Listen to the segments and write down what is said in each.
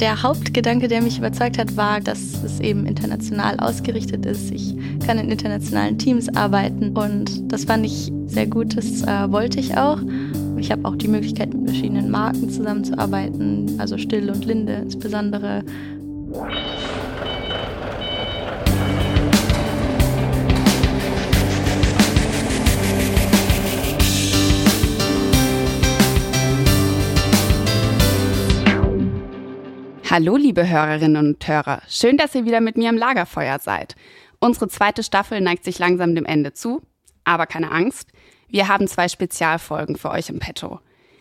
Der Hauptgedanke, der mich überzeugt hat, war, dass es eben international ausgerichtet ist. Ich kann in internationalen Teams arbeiten und das fand ich sehr gut. Das äh, wollte ich auch. Ich habe auch die Möglichkeit, mit verschiedenen Marken zusammenzuarbeiten, also Still und Linde insbesondere. Hallo, liebe Hörerinnen und Hörer. Schön, dass ihr wieder mit mir im Lagerfeuer seid. Unsere zweite Staffel neigt sich langsam dem Ende zu. Aber keine Angst. Wir haben zwei Spezialfolgen für euch im Petto.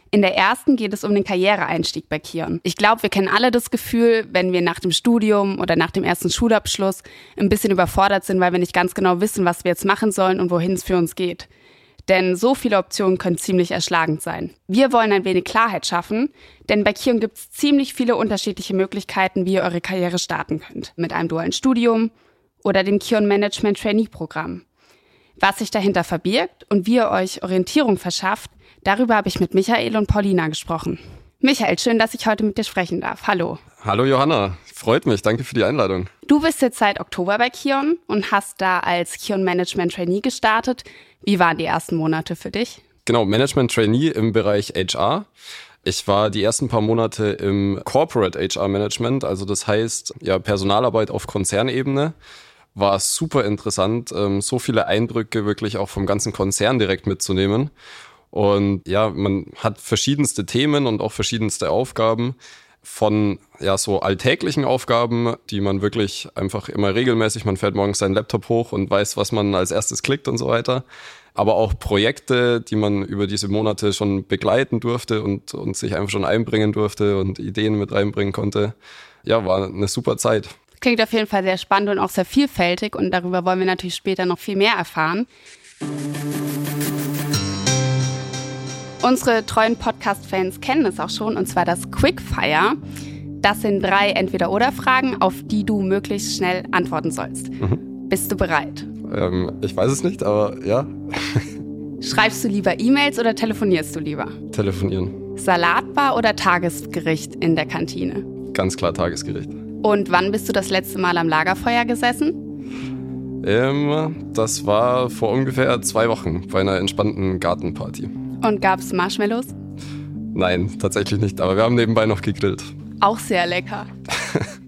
In der ersten geht es um den Karriereeinstieg bei Kion. Ich glaube, wir kennen alle das Gefühl, wenn wir nach dem Studium oder nach dem ersten Schulabschluss ein bisschen überfordert sind, weil wir nicht ganz genau wissen, was wir jetzt machen sollen und wohin es für uns geht. Denn so viele Optionen können ziemlich erschlagend sein. Wir wollen ein wenig Klarheit schaffen, denn bei Kion gibt es ziemlich viele unterschiedliche Möglichkeiten, wie ihr eure Karriere starten könnt. Mit einem dualen Studium oder dem Kion Management Trainee Programm. Was sich dahinter verbirgt und wie ihr euch Orientierung verschafft, darüber habe ich mit Michael und Paulina gesprochen. Michael, schön, dass ich heute mit dir sprechen darf. Hallo. Hallo Johanna, freut mich. Danke für die Einladung. Du bist jetzt seit Oktober bei Kion und hast da als Kion Management Trainee gestartet. Wie waren die ersten Monate für dich? Genau, Management Trainee im Bereich HR. Ich war die ersten paar Monate im Corporate HR Management, also das heißt ja Personalarbeit auf Konzernebene. War super interessant, ähm, so viele Eindrücke wirklich auch vom ganzen Konzern direkt mitzunehmen. Und ja, man hat verschiedenste Themen und auch verschiedenste Aufgaben von ja so alltäglichen Aufgaben, die man wirklich einfach immer regelmäßig, man fährt morgens seinen Laptop hoch und weiß, was man als erstes klickt und so weiter. Aber auch Projekte, die man über diese Monate schon begleiten durfte und, und sich einfach schon einbringen durfte und Ideen mit reinbringen konnte. Ja, war eine super Zeit. Klingt auf jeden Fall sehr spannend und auch sehr vielfältig und darüber wollen wir natürlich später noch viel mehr erfahren. Unsere treuen Podcast-Fans kennen es auch schon, und zwar das Quickfire. Das sind drei Entweder-Oder-Fragen, auf die du möglichst schnell antworten sollst. Mhm. Bist du bereit? Ähm, ich weiß es nicht, aber ja. Schreibst du lieber E-Mails oder telefonierst du lieber? Telefonieren. Salatbar oder Tagesgericht in der Kantine? Ganz klar Tagesgericht. Und wann bist du das letzte Mal am Lagerfeuer gesessen? Ähm, das war vor ungefähr zwei Wochen bei einer entspannten Gartenparty. Und gab es Marshmallows? Nein, tatsächlich nicht, aber wir haben nebenbei noch gegrillt. Auch sehr lecker.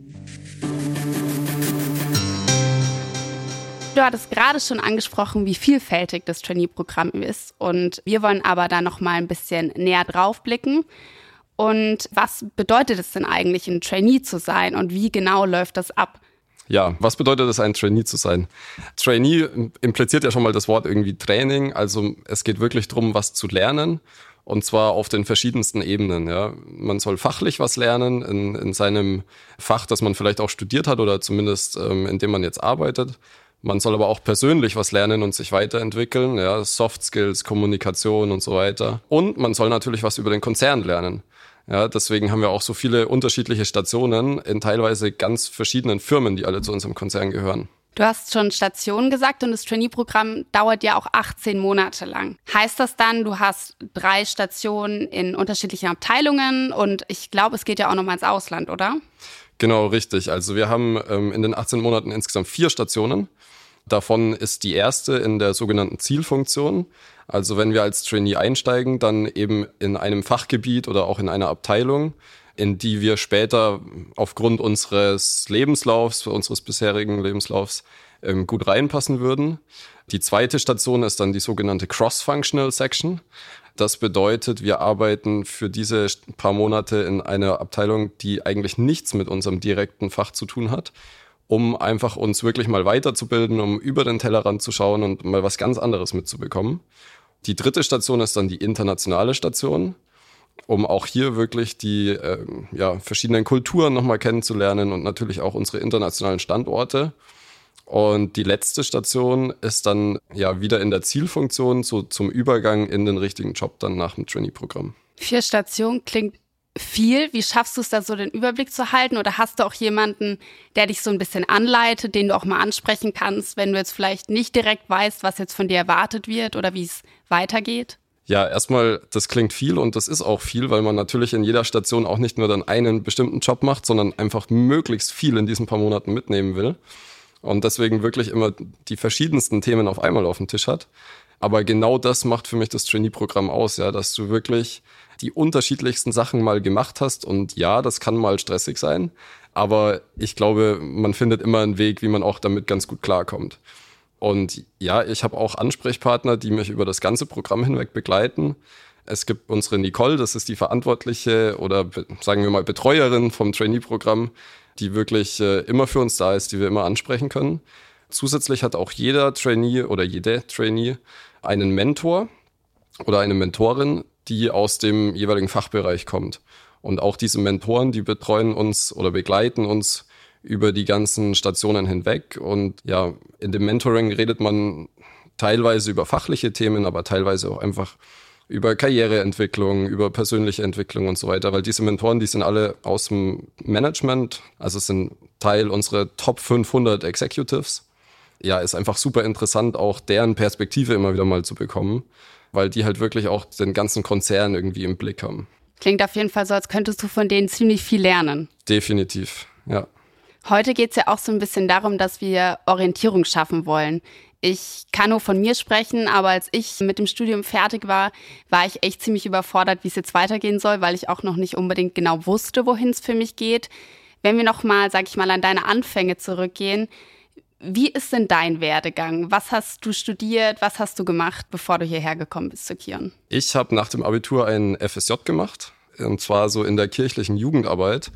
Du hattest gerade schon angesprochen, wie vielfältig das Trainee-Programm ist. Und wir wollen aber da noch mal ein bisschen näher drauf blicken. Und was bedeutet es denn eigentlich, ein Trainee zu sein und wie genau läuft das ab? Ja, was bedeutet es, ein Trainee zu sein? Trainee impliziert ja schon mal das Wort irgendwie Training. Also es geht wirklich darum, was zu lernen. Und zwar auf den verschiedensten Ebenen. Ja. Man soll fachlich was lernen in, in seinem Fach, das man vielleicht auch studiert hat oder zumindest ähm, in dem man jetzt arbeitet. Man soll aber auch persönlich was lernen und sich weiterentwickeln, ja, Soft Skills, Kommunikation und so weiter. Und man soll natürlich was über den Konzern lernen. Ja, deswegen haben wir auch so viele unterschiedliche Stationen in teilweise ganz verschiedenen Firmen, die alle zu unserem Konzern gehören. Du hast schon Stationen gesagt und das Trainee-Programm dauert ja auch 18 Monate lang. Heißt das dann, du hast drei Stationen in unterschiedlichen Abteilungen und ich glaube, es geht ja auch nochmal ins Ausland, oder? Genau, richtig. Also wir haben ähm, in den 18 Monaten insgesamt vier Stationen. Davon ist die erste in der sogenannten Zielfunktion. Also wenn wir als Trainee einsteigen, dann eben in einem Fachgebiet oder auch in einer Abteilung, in die wir später aufgrund unseres Lebenslaufs, unseres bisherigen Lebenslaufs ähm, gut reinpassen würden. Die zweite Station ist dann die sogenannte Cross-Functional Section. Das bedeutet, wir arbeiten für diese paar Monate in einer Abteilung, die eigentlich nichts mit unserem direkten Fach zu tun hat, um einfach uns wirklich mal weiterzubilden, um über den Tellerrand zu schauen und mal was ganz anderes mitzubekommen. Die dritte Station ist dann die internationale Station, um auch hier wirklich die äh, ja, verschiedenen Kulturen nochmal kennenzulernen und natürlich auch unsere internationalen Standorte. Und die letzte Station ist dann ja wieder in der Zielfunktion, so zum Übergang in den richtigen Job dann nach dem Trainee-Programm. Vier Stationen klingt viel. Wie schaffst du es da so den Überblick zu halten? Oder hast du auch jemanden, der dich so ein bisschen anleitet, den du auch mal ansprechen kannst, wenn du jetzt vielleicht nicht direkt weißt, was jetzt von dir erwartet wird oder wie es weitergeht? Ja, erstmal, das klingt viel und das ist auch viel, weil man natürlich in jeder Station auch nicht nur dann einen bestimmten Job macht, sondern einfach möglichst viel in diesen paar Monaten mitnehmen will. Und deswegen wirklich immer die verschiedensten Themen auf einmal auf dem Tisch hat. Aber genau das macht für mich das Trainee-Programm aus, ja, dass du wirklich die unterschiedlichsten Sachen mal gemacht hast. Und ja, das kann mal stressig sein. Aber ich glaube, man findet immer einen Weg, wie man auch damit ganz gut klarkommt. Und ja, ich habe auch Ansprechpartner, die mich über das ganze Programm hinweg begleiten. Es gibt unsere Nicole, das ist die Verantwortliche oder sagen wir mal Betreuerin vom Trainee-Programm, die wirklich äh, immer für uns da ist, die wir immer ansprechen können. Zusätzlich hat auch jeder Trainee oder jede Trainee einen Mentor oder eine Mentorin, die aus dem jeweiligen Fachbereich kommt. Und auch diese Mentoren, die betreuen uns oder begleiten uns über die ganzen Stationen hinweg. Und ja, in dem Mentoring redet man teilweise über fachliche Themen, aber teilweise auch einfach über Karriereentwicklung, über persönliche Entwicklung und so weiter, weil diese Mentoren, die sind alle aus dem Management, also sind Teil unserer Top 500 Executives. Ja, ist einfach super interessant, auch deren Perspektive immer wieder mal zu bekommen, weil die halt wirklich auch den ganzen Konzern irgendwie im Blick haben. Klingt auf jeden Fall so, als könntest du von denen ziemlich viel lernen. Definitiv, ja. Heute geht es ja auch so ein bisschen darum, dass wir Orientierung schaffen wollen. Ich kann nur von mir sprechen, aber als ich mit dem Studium fertig war, war ich echt ziemlich überfordert, wie es jetzt weitergehen soll, weil ich auch noch nicht unbedingt genau wusste, wohin es für mich geht. Wenn wir noch mal, sag ich mal, an deine Anfänge zurückgehen, wie ist denn dein Werdegang? Was hast du studiert? Was hast du gemacht, bevor du hierher gekommen bist zu Kion? Ich habe nach dem Abitur ein FSJ gemacht, und zwar so in der kirchlichen Jugendarbeit.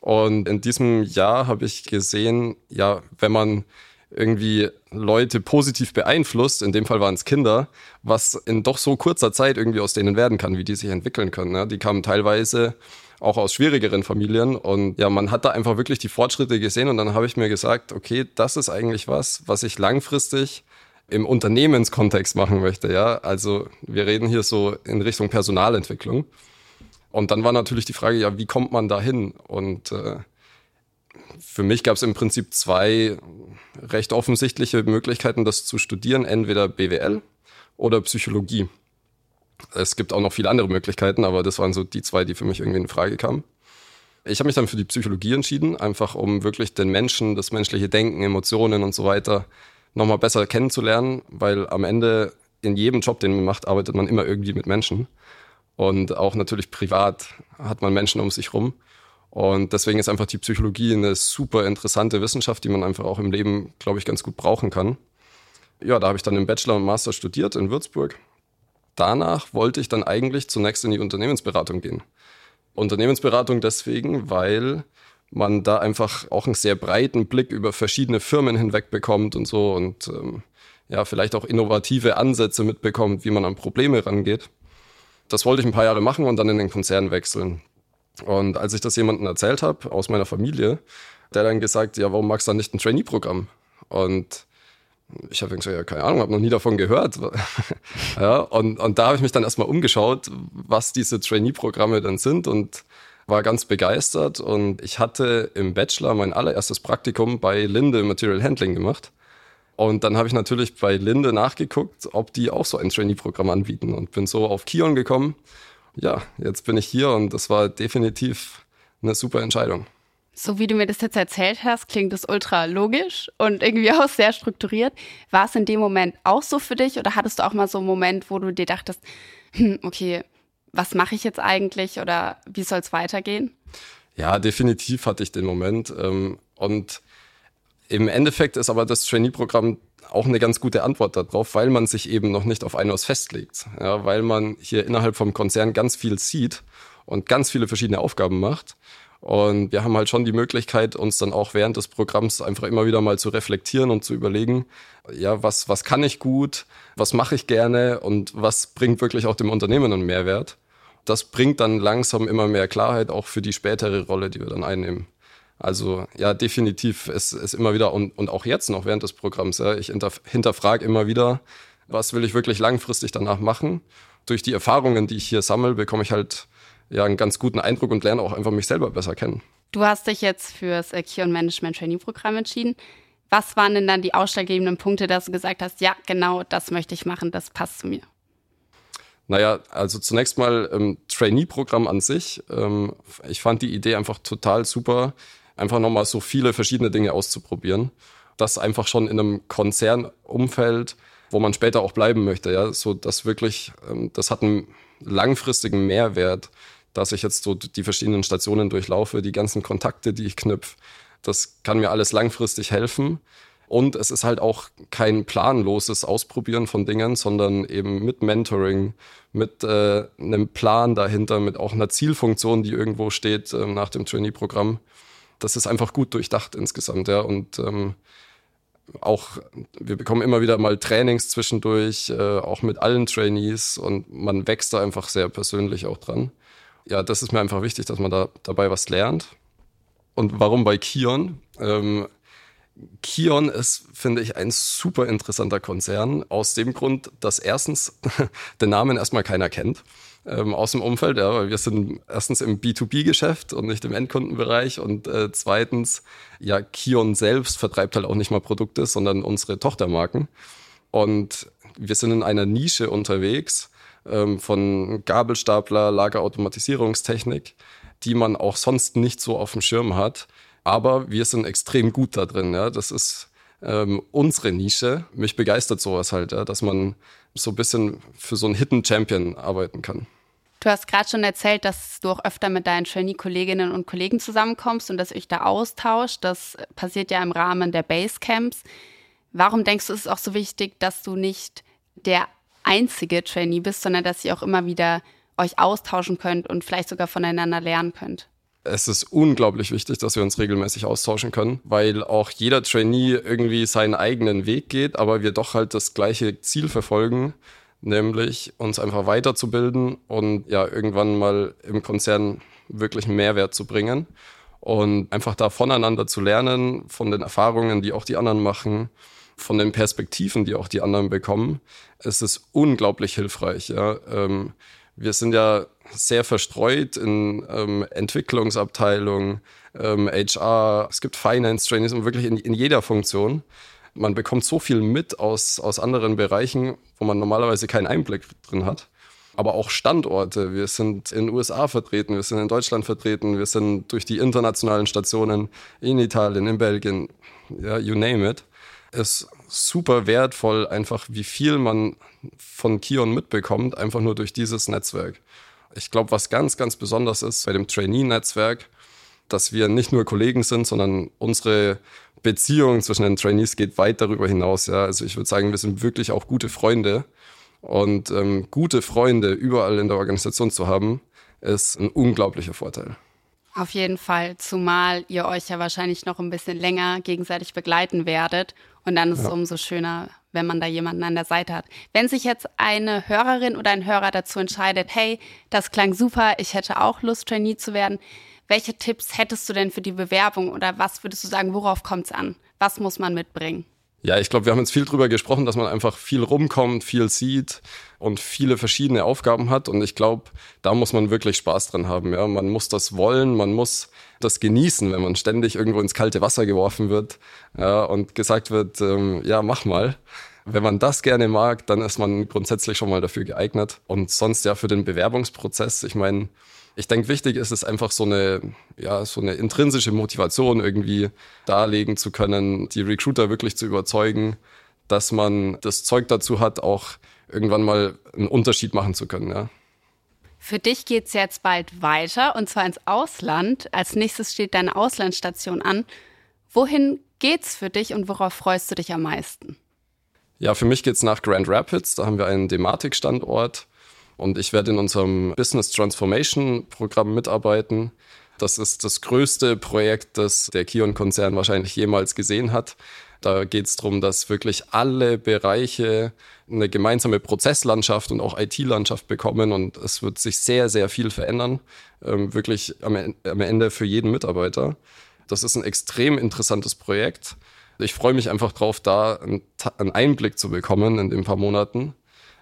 Und in diesem Jahr habe ich gesehen, ja, wenn man irgendwie Leute positiv beeinflusst, in dem Fall waren es Kinder, was in doch so kurzer Zeit irgendwie aus denen werden kann, wie die sich entwickeln können. Ne? Die kamen teilweise auch aus schwierigeren Familien und ja, man hat da einfach wirklich die Fortschritte gesehen und dann habe ich mir gesagt, okay, das ist eigentlich was, was ich langfristig im Unternehmenskontext machen möchte, ja. Also wir reden hier so in Richtung Personalentwicklung. Und dann war natürlich die Frage, ja, wie kommt man da hin? Und äh, für mich gab es im Prinzip zwei recht offensichtliche Möglichkeiten, das zu studieren. Entweder BWL oder Psychologie. Es gibt auch noch viele andere Möglichkeiten, aber das waren so die zwei, die für mich irgendwie in Frage kamen. Ich habe mich dann für die Psychologie entschieden, einfach um wirklich den Menschen, das menschliche Denken, Emotionen und so weiter nochmal besser kennenzulernen, weil am Ende in jedem Job, den man macht, arbeitet man immer irgendwie mit Menschen. Und auch natürlich privat hat man Menschen um sich rum. Und deswegen ist einfach die Psychologie eine super interessante Wissenschaft, die man einfach auch im Leben, glaube ich, ganz gut brauchen kann. Ja, da habe ich dann im Bachelor und Master studiert in Würzburg. Danach wollte ich dann eigentlich zunächst in die Unternehmensberatung gehen. Unternehmensberatung deswegen, weil man da einfach auch einen sehr breiten Blick über verschiedene Firmen hinweg bekommt und so und ähm, ja, vielleicht auch innovative Ansätze mitbekommt, wie man an Probleme rangeht. Das wollte ich ein paar Jahre machen und dann in den Konzern wechseln. Und als ich das jemandem erzählt habe aus meiner Familie, der dann gesagt, ja, warum magst du dann nicht ein Trainee-Programm? Und ich habe gesagt, ja, keine Ahnung, habe noch nie davon gehört. ja, und, und da habe ich mich dann erstmal umgeschaut, was diese Trainee-Programme dann sind und war ganz begeistert. Und ich hatte im Bachelor mein allererstes Praktikum bei Linde Material Handling gemacht. Und dann habe ich natürlich bei Linde nachgeguckt, ob die auch so ein Trainee-Programm anbieten und bin so auf Kion gekommen ja, jetzt bin ich hier und das war definitiv eine super Entscheidung. So wie du mir das jetzt erzählt hast, klingt das ultra logisch und irgendwie auch sehr strukturiert. War es in dem Moment auch so für dich oder hattest du auch mal so einen Moment, wo du dir dachtest, hm, okay, was mache ich jetzt eigentlich oder wie soll es weitergehen? Ja, definitiv hatte ich den Moment. Ähm, und im Endeffekt ist aber das Trainee-Programm auch eine ganz gute Antwort darauf, weil man sich eben noch nicht auf etwas festlegt. Ja, weil man hier innerhalb vom Konzern ganz viel sieht und ganz viele verschiedene Aufgaben macht. Und wir haben halt schon die Möglichkeit, uns dann auch während des Programms einfach immer wieder mal zu reflektieren und zu überlegen, ja, was, was kann ich gut, was mache ich gerne und was bringt wirklich auch dem Unternehmen einen Mehrwert. Das bringt dann langsam immer mehr Klarheit auch für die spätere Rolle, die wir dann einnehmen. Also ja, definitiv ist, ist immer wieder und, und auch jetzt noch während des Programms, ja, ich hinterfrage immer wieder, was will ich wirklich langfristig danach machen. Durch die Erfahrungen, die ich hier sammle, bekomme ich halt ja einen ganz guten Eindruck und lerne auch einfach mich selber besser kennen. Du hast dich jetzt fürs Key Management Training Programm entschieden. Was waren denn dann die ausschlaggebenden Punkte, dass du gesagt hast, ja, genau das möchte ich machen, das passt zu mir? Naja, also zunächst mal ähm, Trainee-Programm an sich. Ähm, ich fand die Idee einfach total super, einfach nochmal so viele verschiedene Dinge auszuprobieren. Das einfach schon in einem Konzernumfeld, wo man später auch bleiben möchte. Ja, so das wirklich, ähm, das hat einen langfristigen Mehrwert, dass ich jetzt so die verschiedenen Stationen durchlaufe, die ganzen Kontakte, die ich knüpfe. Das kann mir alles langfristig helfen. Und es ist halt auch kein planloses Ausprobieren von Dingen, sondern eben mit Mentoring, mit äh, einem Plan dahinter, mit auch einer Zielfunktion, die irgendwo steht äh, nach dem Trainee-Programm. Das ist einfach gut durchdacht insgesamt, ja. Und ähm, auch, wir bekommen immer wieder mal Trainings zwischendurch, äh, auch mit allen Trainees und man wächst da einfach sehr persönlich auch dran. Ja, das ist mir einfach wichtig, dass man da dabei was lernt. Und warum bei Kion? Ähm, Kion ist, finde ich, ein super interessanter Konzern. Aus dem Grund, dass erstens den Namen erstmal keiner kennt ähm, aus dem Umfeld, ja, weil wir sind erstens im B2B-Geschäft und nicht im Endkundenbereich und äh, zweitens, ja, Kion selbst vertreibt halt auch nicht mal Produkte, sondern unsere Tochtermarken. Und wir sind in einer Nische unterwegs ähm, von Gabelstapler, Lagerautomatisierungstechnik, die man auch sonst nicht so auf dem Schirm hat aber wir sind extrem gut da drin. Ja. Das ist ähm, unsere Nische. Mich begeistert sowas halt, ja, dass man so ein bisschen für so einen Hidden Champion arbeiten kann. Du hast gerade schon erzählt, dass du auch öfter mit deinen Trainee-Kolleginnen und Kollegen zusammenkommst und dass euch da austauscht. Das passiert ja im Rahmen der Basecamps. Warum denkst du, ist es auch so wichtig, dass du nicht der einzige Trainee bist, sondern dass ihr auch immer wieder euch austauschen könnt und vielleicht sogar voneinander lernen könnt? es ist unglaublich wichtig, dass wir uns regelmäßig austauschen können, weil auch jeder Trainee irgendwie seinen eigenen Weg geht, aber wir doch halt das gleiche Ziel verfolgen, nämlich uns einfach weiterzubilden und ja irgendwann mal im Konzern wirklich einen Mehrwert zu bringen und einfach da voneinander zu lernen, von den Erfahrungen, die auch die anderen machen, von den Perspektiven, die auch die anderen bekommen. Es ist unglaublich hilfreich. Ja. Ähm, wir sind ja sehr verstreut in ähm, Entwicklungsabteilung, ähm, HR, es gibt Finance-Trainings und wirklich in, in jeder Funktion. Man bekommt so viel mit aus, aus anderen Bereichen, wo man normalerweise keinen Einblick drin hat. Aber auch Standorte. Wir sind in den USA vertreten, wir sind in Deutschland vertreten, wir sind durch die internationalen Stationen in Italien, in Belgien, ja, you name it. Ist super wertvoll, einfach wie viel man von Kion mitbekommt, einfach nur durch dieses Netzwerk. Ich glaube, was ganz, ganz besonders ist bei dem Trainee-Netzwerk, dass wir nicht nur Kollegen sind, sondern unsere Beziehung zwischen den Trainees geht weit darüber hinaus. Ja. Also ich würde sagen, wir sind wirklich auch gute Freunde. Und ähm, gute Freunde überall in der Organisation zu haben, ist ein unglaublicher Vorteil. Auf jeden Fall, zumal ihr euch ja wahrscheinlich noch ein bisschen länger gegenseitig begleiten werdet. Und dann ist ja. es umso schöner, wenn man da jemanden an der Seite hat. Wenn sich jetzt eine Hörerin oder ein Hörer dazu entscheidet, hey, das klang super, ich hätte auch Lust, Trainee zu werden, welche Tipps hättest du denn für die Bewerbung oder was würdest du sagen, worauf kommt es an? Was muss man mitbringen? Ja, ich glaube, wir haben jetzt viel drüber gesprochen, dass man einfach viel rumkommt, viel sieht und viele verschiedene Aufgaben hat. Und ich glaube, da muss man wirklich Spaß dran haben. Ja, man muss das wollen, man muss das genießen, wenn man ständig irgendwo ins kalte Wasser geworfen wird ja, und gesagt wird, ähm, ja, mach mal. Wenn man das gerne mag, dann ist man grundsätzlich schon mal dafür geeignet. Und sonst ja für den Bewerbungsprozess, ich meine, ich denke, wichtig ist es einfach so eine, ja, so eine intrinsische Motivation irgendwie darlegen zu können, die Recruiter wirklich zu überzeugen, dass man das Zeug dazu hat, auch irgendwann mal einen Unterschied machen zu können, ja. Für dich geht es jetzt bald weiter und zwar ins Ausland. Als nächstes steht deine Auslandsstation an. Wohin geht's für dich und worauf freust du dich am meisten? Ja, für mich geht's nach Grand Rapids. Da haben wir einen Dematik-Standort. Und ich werde in unserem Business Transformation Programm mitarbeiten. Das ist das größte Projekt, das der Kion-Konzern wahrscheinlich jemals gesehen hat. Da geht es darum, dass wirklich alle Bereiche eine gemeinsame Prozesslandschaft und auch IT-Landschaft bekommen und es wird sich sehr, sehr viel verändern, ähm, wirklich am, am Ende für jeden Mitarbeiter. Das ist ein extrem interessantes Projekt. Ich freue mich einfach drauf, da einen Einblick zu bekommen in den paar Monaten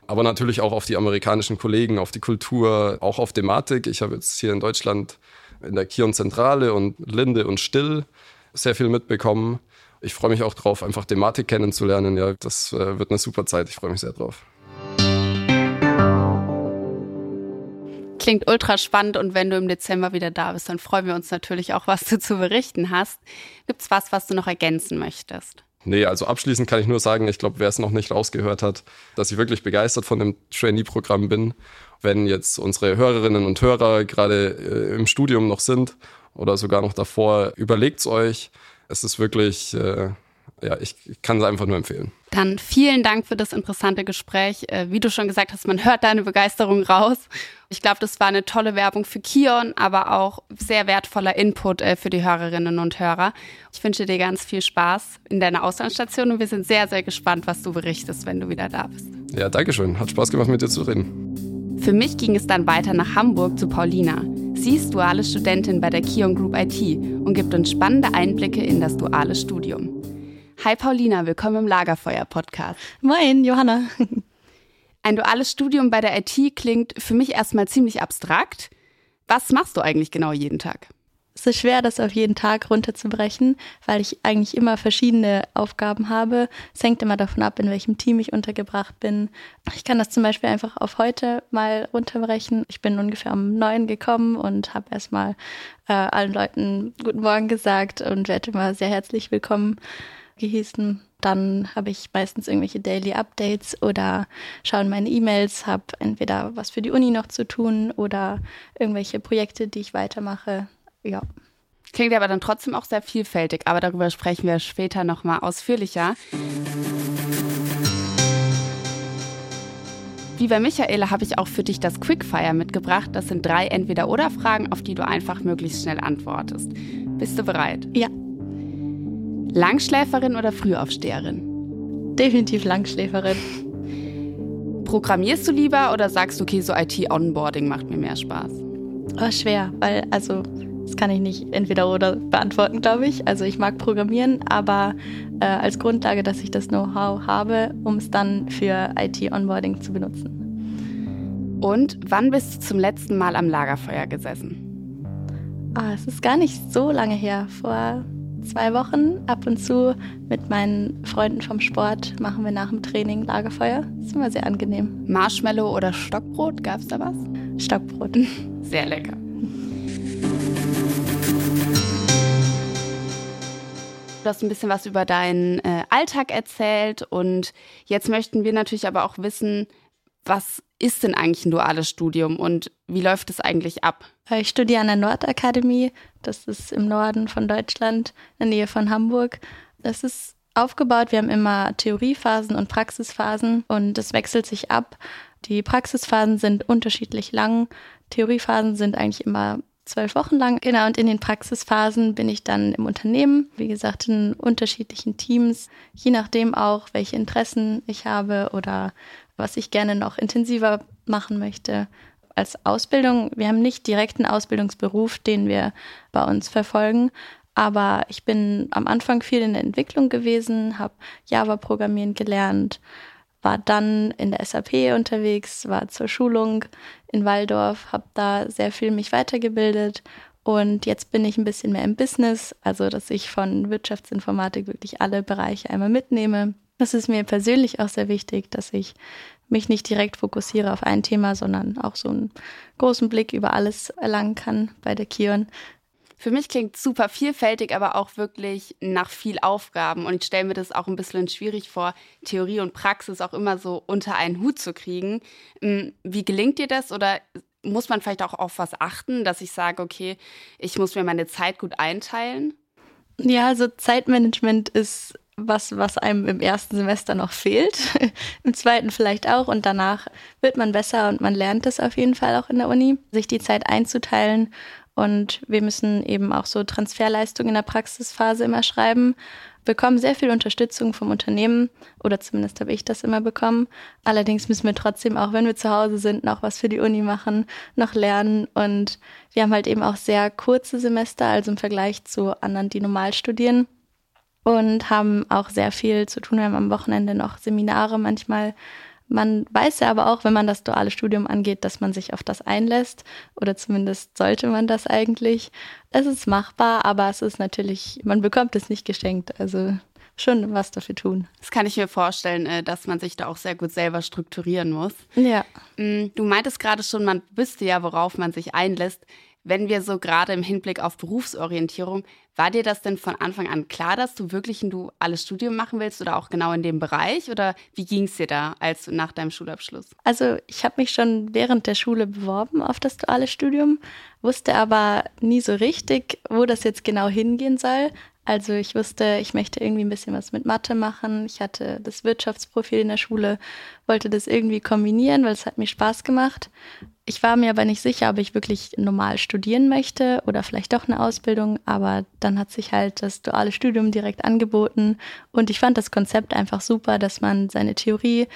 aber natürlich auch auf die amerikanischen Kollegen, auf die Kultur, auch auf Thematik. Ich habe jetzt hier in Deutschland in der Kion Zentrale und Linde und Still sehr viel mitbekommen. Ich freue mich auch drauf, einfach Thematik kennenzulernen. Ja, das äh, wird eine super Zeit. Ich freue mich sehr drauf. Klingt ultra spannend und wenn du im Dezember wieder da bist, dann freuen wir uns natürlich auch, was du zu berichten hast. Gibt's was, was du noch ergänzen möchtest? Nee, also abschließend kann ich nur sagen, ich glaube, wer es noch nicht rausgehört hat, dass ich wirklich begeistert von dem Trainee-Programm bin. Wenn jetzt unsere Hörerinnen und Hörer gerade äh, im Studium noch sind oder sogar noch davor, überlegt's euch. Es ist wirklich äh, ja, ich kann es einfach nur empfehlen. Dann vielen Dank für das interessante Gespräch. Äh, wie du schon gesagt hast, man hört deine Begeisterung raus. Ich glaube, das war eine tolle Werbung für Kion, aber auch sehr wertvoller Input äh, für die Hörerinnen und Hörer. Ich wünsche dir ganz viel Spaß in deiner Auslandsstation und wir sind sehr, sehr gespannt, was du berichtest, wenn du wieder da bist. Ja, danke schön. Hat Spaß gemacht, mit dir zu reden. Für mich ging es dann weiter nach Hamburg zu Paulina. Sie ist duale Studentin bei der Kion Group IT und gibt uns spannende Einblicke in das duale Studium. Hi Paulina, willkommen im Lagerfeuer-Podcast. Moin, Johanna. Ein duales Studium bei der IT klingt für mich erstmal ziemlich abstrakt. Was machst du eigentlich genau jeden Tag? Es ist schwer, das auf jeden Tag runterzubrechen, weil ich eigentlich immer verschiedene Aufgaben habe. Es hängt immer davon ab, in welchem Team ich untergebracht bin. Ich kann das zum Beispiel einfach auf heute mal runterbrechen. Ich bin ungefähr um neun gekommen und habe erstmal äh, allen Leuten Guten Morgen gesagt und werde immer sehr herzlich willkommen gehießen. Dann habe ich meistens irgendwelche Daily Updates oder schaue in meine E-Mails, habe entweder was für die Uni noch zu tun oder irgendwelche Projekte, die ich weitermache. Ja. Klingt aber dann trotzdem auch sehr vielfältig, aber darüber sprechen wir später nochmal ausführlicher. Wie bei Michaela habe ich auch für dich das Quickfire mitgebracht. Das sind drei Entweder-Oder-Fragen, auf die du einfach möglichst schnell antwortest. Bist du bereit? Ja. Langschläferin oder Frühaufsteherin? Definitiv Langschläferin. Programmierst du lieber oder sagst du, okay, so IT-Onboarding macht mir mehr Spaß? Oh, schwer, weil, also, das kann ich nicht entweder oder beantworten, glaube ich. Also, ich mag Programmieren, aber äh, als Grundlage, dass ich das Know-how habe, um es dann für IT-Onboarding zu benutzen. Und wann bist du zum letzten Mal am Lagerfeuer gesessen? Ah, es ist gar nicht so lange her. Vor zwei Wochen ab und zu mit meinen Freunden vom Sport machen wir nach dem Training Lagerfeuer. Das ist immer sehr angenehm. Marshmallow oder Stockbrot, gab es da was? Stockbrot. Sehr lecker. Du hast ein bisschen was über deinen äh, Alltag erzählt und jetzt möchten wir natürlich aber auch wissen, was ist denn eigentlich ein duales Studium und wie läuft es eigentlich ab? Ich studiere an der Nordakademie, das ist im Norden von Deutschland, in der Nähe von Hamburg. Das ist aufgebaut, wir haben immer Theoriephasen und Praxisphasen und das wechselt sich ab. Die Praxisphasen sind unterschiedlich lang, Theoriephasen sind eigentlich immer zwölf Wochen lang. Genau, und in den Praxisphasen bin ich dann im Unternehmen, wie gesagt, in unterschiedlichen Teams, je nachdem auch, welche Interessen ich habe oder was ich gerne noch intensiver machen möchte. Als Ausbildung, wir haben nicht direkt einen Ausbildungsberuf, den wir bei uns verfolgen, aber ich bin am Anfang viel in der Entwicklung gewesen, habe Java-Programmieren gelernt, war dann in der SAP unterwegs, war zur Schulung in Waldorf, habe da sehr viel mich weitergebildet und jetzt bin ich ein bisschen mehr im Business, also dass ich von Wirtschaftsinformatik wirklich alle Bereiche einmal mitnehme. Das ist mir persönlich auch sehr wichtig, dass ich mich nicht direkt fokussiere auf ein Thema, sondern auch so einen großen Blick über alles erlangen kann bei der Kion. Für mich klingt super vielfältig, aber auch wirklich nach viel Aufgaben. Und ich stelle mir das auch ein bisschen schwierig vor, Theorie und Praxis auch immer so unter einen Hut zu kriegen. Hm, wie gelingt dir das? Oder muss man vielleicht auch auf was achten, dass ich sage, okay, ich muss mir meine Zeit gut einteilen? Ja, also Zeitmanagement ist was, was einem im ersten Semester noch fehlt, im zweiten vielleicht auch und danach wird man besser und man lernt es auf jeden Fall auch in der Uni, sich die Zeit einzuteilen und wir müssen eben auch so Transferleistungen in der Praxisphase immer schreiben, bekommen sehr viel Unterstützung vom Unternehmen oder zumindest habe ich das immer bekommen. Allerdings müssen wir trotzdem auch, wenn wir zu Hause sind, noch was für die Uni machen, noch lernen und wir haben halt eben auch sehr kurze Semester, also im Vergleich zu anderen, die normal studieren und haben auch sehr viel zu tun. Wir haben am Wochenende noch Seminare manchmal. Man weiß ja aber auch, wenn man das duale Studium angeht, dass man sich auf das einlässt oder zumindest sollte man das eigentlich. Es ist machbar, aber es ist natürlich, man bekommt es nicht geschenkt. Also schon was dafür tun. Das kann ich mir vorstellen, äh, dass man sich da auch sehr gut selber strukturieren muss. Ja. Mm, du meintest gerade schon, man wüsste ja, worauf man sich einlässt. Wenn wir so gerade im Hinblick auf Berufsorientierung, war dir das denn von Anfang an klar, dass du wirklich ein duales Studium machen willst oder auch genau in dem Bereich? Oder wie ging es dir da als nach deinem Schulabschluss? Also ich habe mich schon während der Schule beworben auf das duale Studium, wusste aber nie so richtig, wo das jetzt genau hingehen soll. Also ich wusste, ich möchte irgendwie ein bisschen was mit Mathe machen. Ich hatte das Wirtschaftsprofil in der Schule, wollte das irgendwie kombinieren, weil es hat mir Spaß gemacht. Ich war mir aber nicht sicher, ob ich wirklich normal studieren möchte oder vielleicht doch eine Ausbildung, aber dann hat sich halt das duale Studium direkt angeboten und ich fand das Konzept einfach super, dass man seine Theorie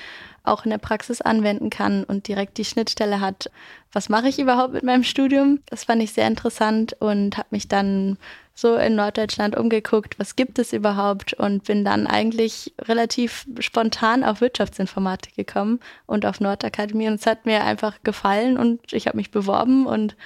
auch in der Praxis anwenden kann und direkt die Schnittstelle hat. Was mache ich überhaupt mit meinem Studium? Das fand ich sehr interessant und habe mich dann so in Norddeutschland umgeguckt, was gibt es überhaupt und bin dann eigentlich relativ spontan auf Wirtschaftsinformatik gekommen und auf Nordakademie und es hat mir einfach gefallen und ich habe mich beworben und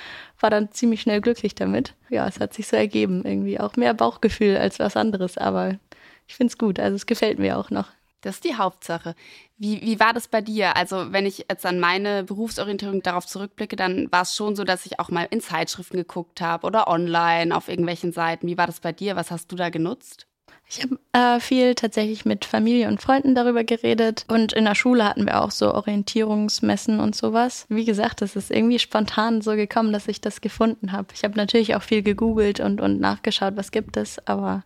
war dann ziemlich schnell glücklich damit. Ja, es hat sich so ergeben irgendwie auch mehr Bauchgefühl als was anderes, aber ich finde es gut, also es gefällt mir auch noch. Das ist die Hauptsache. Wie, wie war das bei dir? Also, wenn ich jetzt an meine Berufsorientierung darauf zurückblicke, dann war es schon so, dass ich auch mal in Zeitschriften geguckt habe oder online auf irgendwelchen Seiten. Wie war das bei dir? Was hast du da genutzt? Ich habe äh, viel tatsächlich mit Familie und Freunden darüber geredet und in der Schule hatten wir auch so Orientierungsmessen und sowas. Wie gesagt, es ist irgendwie spontan so gekommen, dass ich das gefunden habe. Ich habe natürlich auch viel gegoogelt und, und nachgeschaut, was gibt es, aber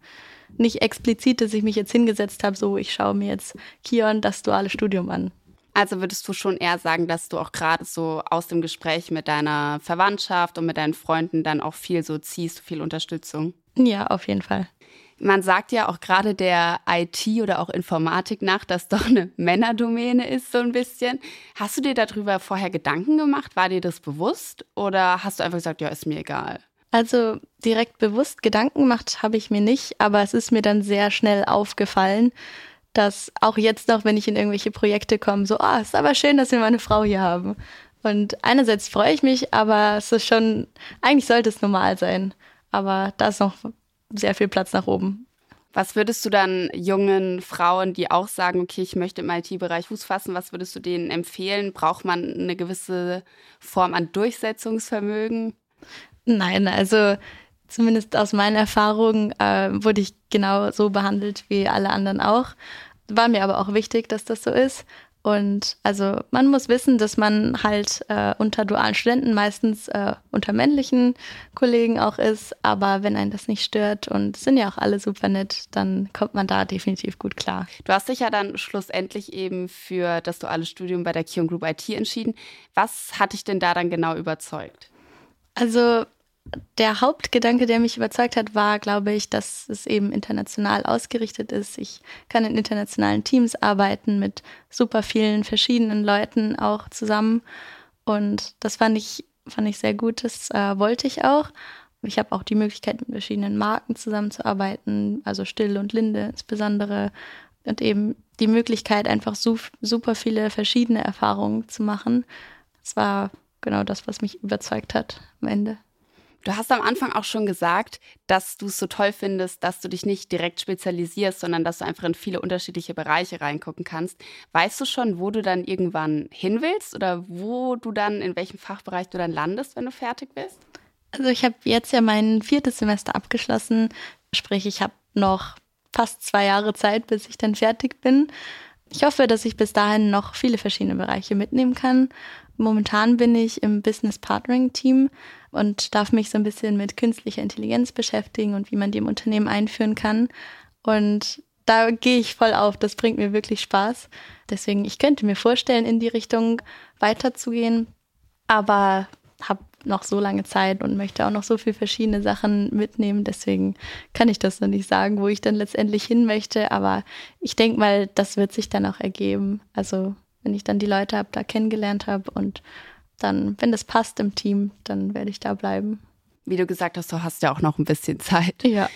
nicht explizit, dass ich mich jetzt hingesetzt habe, so ich schaue mir jetzt Kion das duale Studium an. Also würdest du schon eher sagen, dass du auch gerade so aus dem Gespräch mit deiner Verwandtschaft und mit deinen Freunden dann auch viel so ziehst, viel Unterstützung? Ja, auf jeden Fall. Man sagt ja auch gerade der IT oder auch Informatik nach, dass doch eine Männerdomäne ist, so ein bisschen. Hast du dir darüber vorher Gedanken gemacht? War dir das bewusst? Oder hast du einfach gesagt, ja, ist mir egal? Also direkt bewusst Gedanken gemacht habe ich mir nicht, aber es ist mir dann sehr schnell aufgefallen, dass auch jetzt noch, wenn ich in irgendwelche Projekte komme, so, ah, oh, ist aber schön, dass wir mal eine Frau hier haben. Und einerseits freue ich mich, aber es ist schon, eigentlich sollte es normal sein. Aber da ist noch sehr viel Platz nach oben. Was würdest du dann jungen Frauen, die auch sagen, okay, ich möchte im IT-Bereich Fuß fassen, was würdest du denen empfehlen? Braucht man eine gewisse Form an Durchsetzungsvermögen? Nein, also zumindest aus meiner Erfahrung äh, wurde ich genau so behandelt wie alle anderen auch. War mir aber auch wichtig, dass das so ist. Und also man muss wissen, dass man halt äh, unter dualen Studenten meistens äh, unter männlichen Kollegen auch ist. Aber wenn einen das nicht stört und sind ja auch alle super nett, dann kommt man da definitiv gut klar. Du hast dich ja dann schlussendlich eben für das duale Studium bei der Kion Group IT entschieden. Was hat dich denn da dann genau überzeugt? Also der Hauptgedanke, der mich überzeugt hat, war, glaube ich, dass es eben international ausgerichtet ist. Ich kann in internationalen Teams arbeiten mit super vielen verschiedenen Leuten auch zusammen. Und das fand ich, fand ich sehr gut. Das äh, wollte ich auch. Ich habe auch die Möglichkeit, mit verschiedenen Marken zusammenzuarbeiten, also Still und Linde insbesondere. Und eben die Möglichkeit, einfach so, super viele verschiedene Erfahrungen zu machen. Das war genau das, was mich überzeugt hat am Ende. Du hast am Anfang auch schon gesagt, dass du es so toll findest, dass du dich nicht direkt spezialisierst, sondern dass du einfach in viele unterschiedliche Bereiche reingucken kannst. Weißt du schon, wo du dann irgendwann hin willst oder wo du dann, in welchem Fachbereich du dann landest, wenn du fertig bist? Also ich habe jetzt ja mein viertes Semester abgeschlossen, sprich ich habe noch fast zwei Jahre Zeit, bis ich dann fertig bin. Ich hoffe, dass ich bis dahin noch viele verschiedene Bereiche mitnehmen kann. Momentan bin ich im Business Partnering Team und darf mich so ein bisschen mit künstlicher Intelligenz beschäftigen und wie man die im Unternehmen einführen kann. Und da gehe ich voll auf. Das bringt mir wirklich Spaß. Deswegen, ich könnte mir vorstellen, in die Richtung weiterzugehen, aber habe noch so lange Zeit und möchte auch noch so viele verschiedene Sachen mitnehmen. Deswegen kann ich das noch nicht sagen, wo ich dann letztendlich hin möchte. Aber ich denke mal, das wird sich dann auch ergeben. Also wenn ich dann die Leute habe, da kennengelernt habe und dann, wenn das passt im Team, dann werde ich da bleiben. Wie du gesagt hast, du hast ja auch noch ein bisschen Zeit. Ja.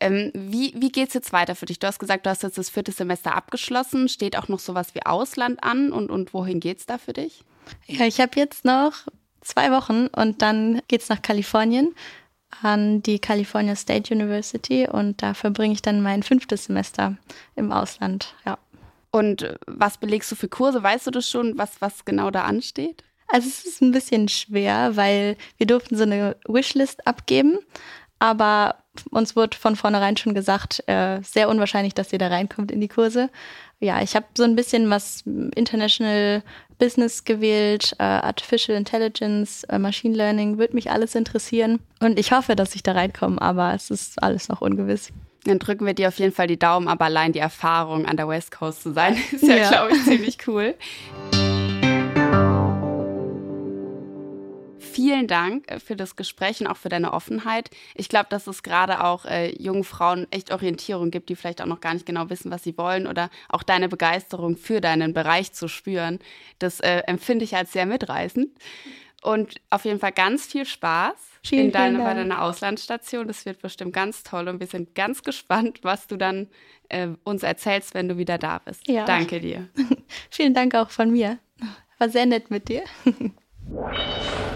Ähm, wie wie geht es jetzt weiter für dich? Du hast gesagt, du hast jetzt das vierte Semester abgeschlossen. Steht auch noch sowas wie Ausland an und, und wohin geht es da für dich? Ja, ich habe jetzt noch zwei Wochen und dann geht es nach Kalifornien. an die California State University und da verbringe ich dann mein fünftes Semester im Ausland. Ja. Und was belegst du für Kurse? Weißt du das schon, was, was genau da ansteht? Also es ist ein bisschen schwer, weil wir durften so eine Wishlist abgeben, aber uns wurde von vornherein schon gesagt, äh, sehr unwahrscheinlich, dass ihr da reinkommt in die Kurse. Ja, ich habe so ein bisschen was International Business gewählt, äh, Artificial Intelligence, äh, Machine Learning, würde mich alles interessieren. Und ich hoffe, dass ich da reinkomme, aber es ist alles noch ungewiss. Dann drücken wir dir auf jeden Fall die Daumen, aber allein die Erfahrung, an der West Coast zu sein, ist ja, ja. glaube ich, ziemlich cool. vielen Dank äh, für das Gespräch und auch für deine Offenheit. Ich glaube, dass es gerade auch äh, jungen Frauen echt Orientierung gibt, die vielleicht auch noch gar nicht genau wissen, was sie wollen oder auch deine Begeisterung für deinen Bereich zu spüren. Das äh, empfinde ich als sehr mitreißend. Und auf jeden Fall ganz viel Spaß vielen, in deine, vielen bei deiner Auslandsstation. Das wird bestimmt ganz toll und wir sind ganz gespannt, was du dann äh, uns erzählst, wenn du wieder da bist. Ja. Danke dir. vielen Dank auch von mir. War sehr nett mit dir.